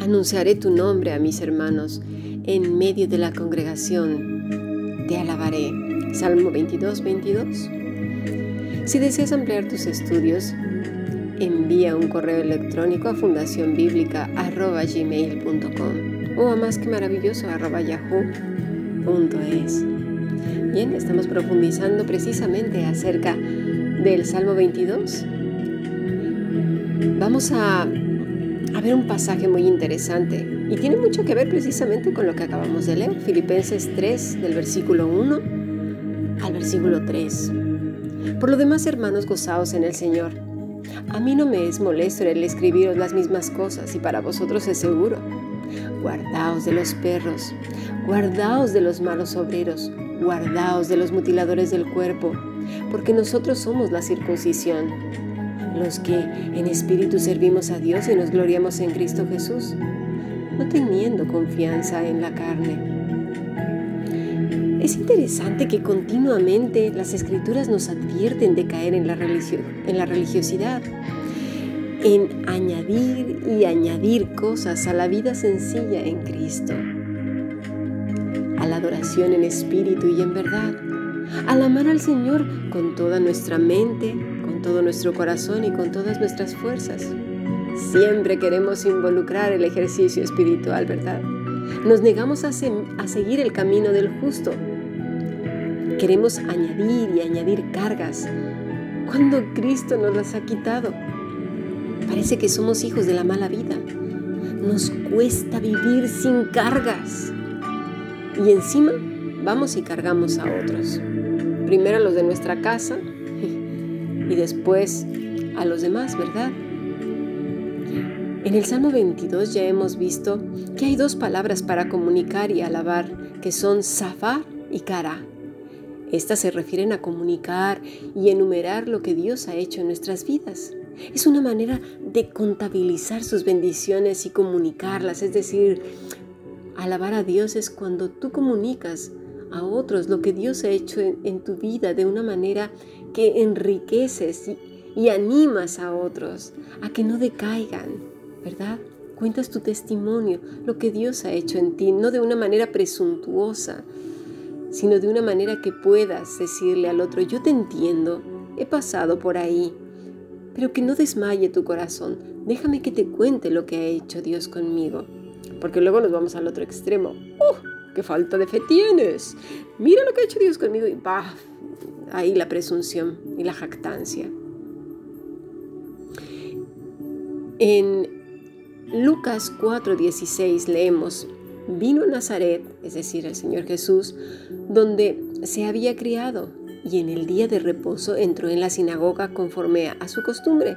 Anunciaré tu nombre a mis hermanos en medio de la congregación. Te alabaré. Salmo 22, 22. Si deseas ampliar tus estudios, envía un correo electrónico a fundacionbiblica.gmail.com o a más que maravilloso. Estamos profundizando precisamente acerca del Salmo 22. Vamos a, a ver un pasaje muy interesante y tiene mucho que ver precisamente con lo que acabamos de leer, Filipenses 3 del versículo 1 al versículo 3. Por lo demás, hermanos, gozaos en el Señor. A mí no me es molesto el escribiros las mismas cosas y para vosotros es seguro. Guardaos de los perros, guardaos de los malos obreros, guardaos de los mutiladores del cuerpo, porque nosotros somos la circuncisión, los que en espíritu servimos a Dios y nos gloriamos en Cristo Jesús, no teniendo confianza en la carne. Es interesante que continuamente las escrituras nos advierten de caer en la, en la religiosidad, en añadir y añadir cosas a la vida sencilla en Cristo, a la adoración en espíritu y en verdad, al amar al Señor con toda nuestra mente, con todo nuestro corazón y con todas nuestras fuerzas. Siempre queremos involucrar el ejercicio espiritual, ¿verdad? Nos negamos a, seguir el camino del justo, Queremos añadir y añadir cargas cuando Cristo nos las ha quitado. Parece que somos hijos de la mala vida. Nos cuesta vivir sin cargas. Y encima vamos y cargamos a otros. Primero a los de nuestra casa y después a los demás, ¿verdad? En el Salmo 22 ya hemos visto que hay dos palabras para comunicar y alabar, que son zafar y cara. Estas se refieren a comunicar y enumerar lo que Dios ha hecho en nuestras vidas. Es una manera de contabilizar sus bendiciones y comunicarlas, es decir, alabar a Dios es cuando tú comunicas a otros lo que Dios ha hecho en, tu vida de una manera que enriqueces y, y animas a otros a que no decaigan, ¿verdad? Cuentas tu testimonio, lo que Dios ha hecho en ti, no de una manera presuntuosa, sino de una manera que puedas decirle al otro, yo te entiendo, he pasado por ahí, pero que no desmaye tu corazón, déjame que te cuente lo que ha hecho Dios conmigo, porque luego nos vamos al otro extremo. ¡Oh! ¡Qué falta de fe tienes! Mira lo que ha hecho Dios conmigo y ¡bah! Ahí la presunción y la jactancia. En Lucas 4:16 leemos, vino a Nazaret, es decir, el Señor Jesús, donde se había criado, y en el día de reposo entró en la sinagoga conforme a su costumbre,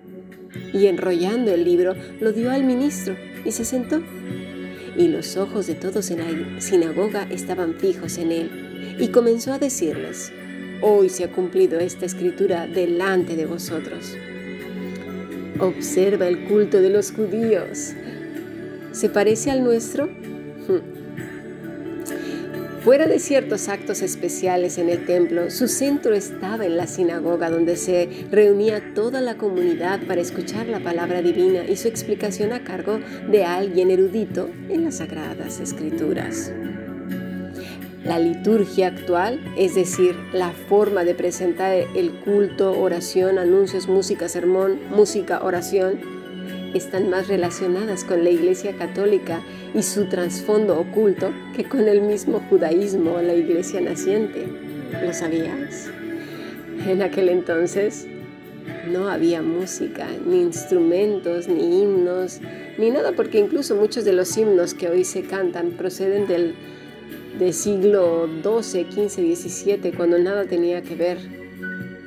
Y enrollando el libro, lo dio al ministro y se sentó. Y los ojos de todos en la sinagoga estaban fijos en él. Y comenzó a decirles, hoy se ha cumplido esta escritura delante de vosotros. Observa el culto de los judíos ¿Se parece al nuestro? Fuera de ciertos actos especiales en el templo, su centro estaba en la sinagoga donde se reunía toda la comunidad para escuchar la palabra divina y su explicación a cargo de alguien erudito en las sagradas escrituras. La liturgia actual, es decir, la forma de presentar el culto, oración, anuncios, música, sermón, música, oración, están más relacionadas con la Iglesia Católica y su trasfondo oculto que con el mismo judaísmo o la Iglesia naciente. ¿Lo sabías? En aquel entonces no había música, ni instrumentos, ni himnos, ni nada, porque incluso muchos de los himnos que hoy se cantan proceden del, del siglo XII, XV, XVII, cuando nada tenía que ver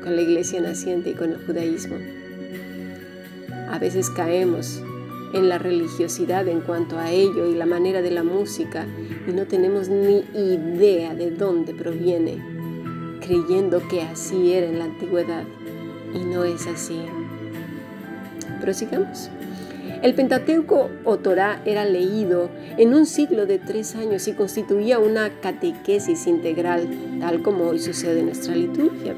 con la iglesia naciente y con el judaísmo. A veces caemos en la religiosidad en cuanto a ello y la manera de la música y no tenemos ni idea de dónde proviene, creyendo que así era en la antigüedad y no es así. Prosigamos. El Pentateuco o Torah era leído en un ciclo de tres años y constituía una catequesis integral, tal como hoy sucede en nuestra liturgia.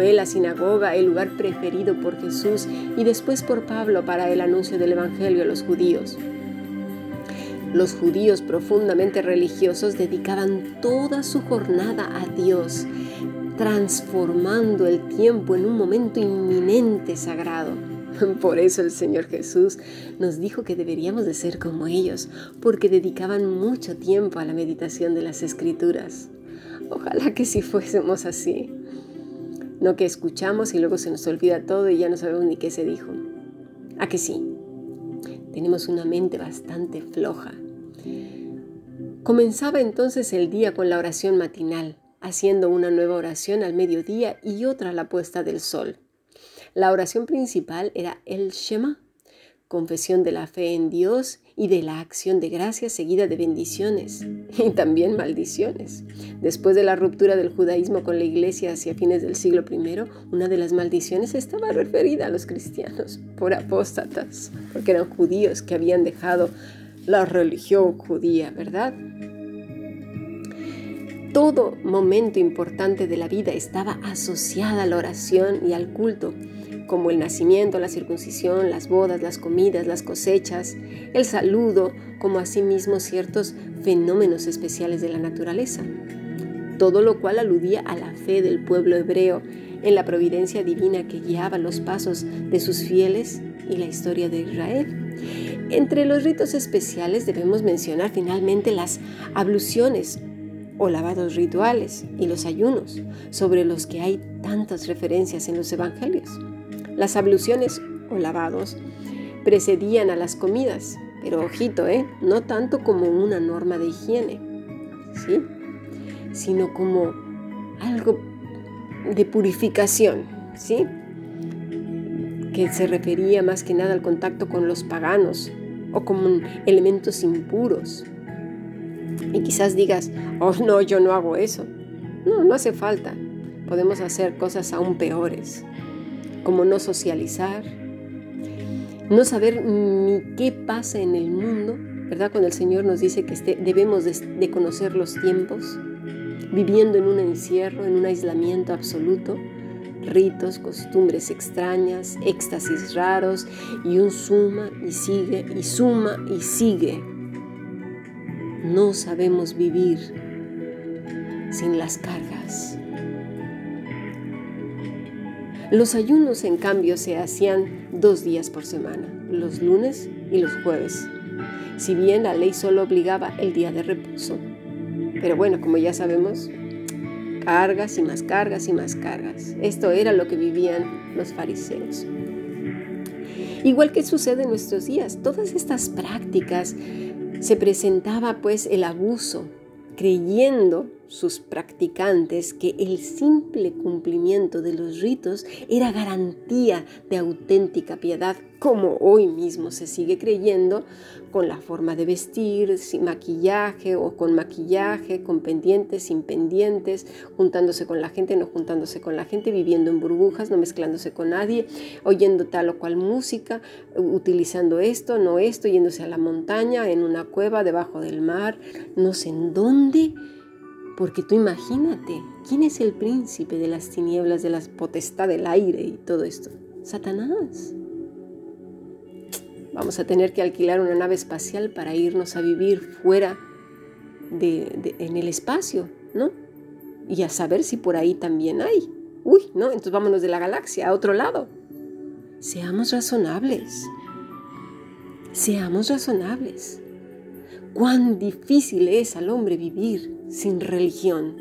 La sinagoga el lugar preferido por Jesús y después por Pablo para el anuncio del Evangelio a los judíos. Los judíos profundamente religiosos dedicaban toda su jornada a Dios, transformando el tiempo en un momento inminente sagrado. Por eso el Señor Jesús nos dijo que deberíamos de ser como ellos, porque dedicaban mucho tiempo a la meditación de las escrituras. Ojalá que si fuésemos así. No que escuchamos y luego se nos olvida todo y ya no sabemos ni qué se dijo. ¿A que sí? Tenemos una mente bastante floja. Comenzaba entonces el día con la oración matinal, haciendo una nueva oración al mediodía y otra a la puesta del sol. La oración principal era el Shema, confesión de la fe en Dios y de la acción de gracias seguida de bendiciones y también maldiciones. Después de la ruptura del judaísmo con la iglesia hacia fines del siglo I, una de las maldiciones estaba referida a los cristianos por apóstatas, porque eran judíos que habían dejado la religión judía, ¿verdad? Todo momento importante de la vida estaba asociada a la oración y al culto como el nacimiento, la circuncisión, las bodas, las comidas, las cosechas, el saludo, como asimismo ciertos fenómenos especiales de la naturaleza. Todo lo cual aludía a la fe del pueblo hebreo en la providencia divina que guiaba los pasos de sus fieles y la historia de Israel. Entre los ritos especiales debemos mencionar finalmente las abluciones o lavados rituales y los ayunos, sobre los que hay tantas referencias en los evangelios. Las abluciones o lavados precedían a las comidas, pero ojito, ¿eh? no tanto como una norma de higiene, ¿sí? sino como algo de purificación, ¿sí? que se refería más que nada al contacto con los paganos o con elementos impuros. Y quizás digas, oh no, yo no hago eso. No, no hace falta. Podemos hacer cosas aún peores como no socializar, no saber ni qué pasa en el mundo, ¿verdad? Cuando el Señor nos dice que este, debemos de, conocer los tiempos, viviendo en un encierro, en un aislamiento absoluto, ritos, costumbres extrañas, éxtasis raros y un suma y sigue y suma y sigue. No sabemos vivir sin las cargas. Los ayunos, en cambio, se hacían dos días por semana, los lunes y los jueves, si bien la ley solo obligaba el día de reposo. Pero bueno, como ya sabemos, cargas y más cargas y más cargas. Esto era lo que vivían los fariseos. Igual que sucede en nuestros días, todas estas prácticas se presentaba pues el abuso, creyendo sus practicantes que el simple cumplimiento de los ritos era garantía de auténtica piedad, como hoy mismo se sigue creyendo con la forma de vestir, sin maquillaje o con maquillaje, con pendientes, sin pendientes, juntándose con la gente, no juntándose con la gente, viviendo en burbujas, no mezclándose con nadie, oyendo tal o cual música, utilizando esto, no esto, yéndose a la montaña, en una cueva, debajo del mar, no sé en dónde porque tú imagínate, ¿quién es el príncipe de las tinieblas, de la potestad del aire y todo esto? Satanás. Vamos a tener que alquilar una nave espacial para irnos a vivir fuera de, en el espacio, ¿no? Y a saber si por ahí también hay. Uy, ¿no? Entonces vámonos de la galaxia a otro lado. Seamos razonables. Seamos razonables cuán difícil es al hombre vivir sin religión.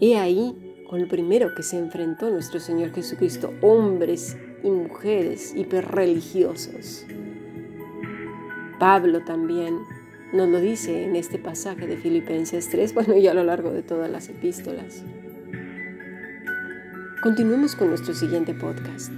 He ahí con lo primero que se enfrentó nuestro Señor Jesucristo, hombres y mujeres hiperreligiosos. Pablo también nos lo dice en este pasaje de Filipenses 3, bueno, y a lo largo de todas las epístolas. Continuemos con nuestro siguiente podcast.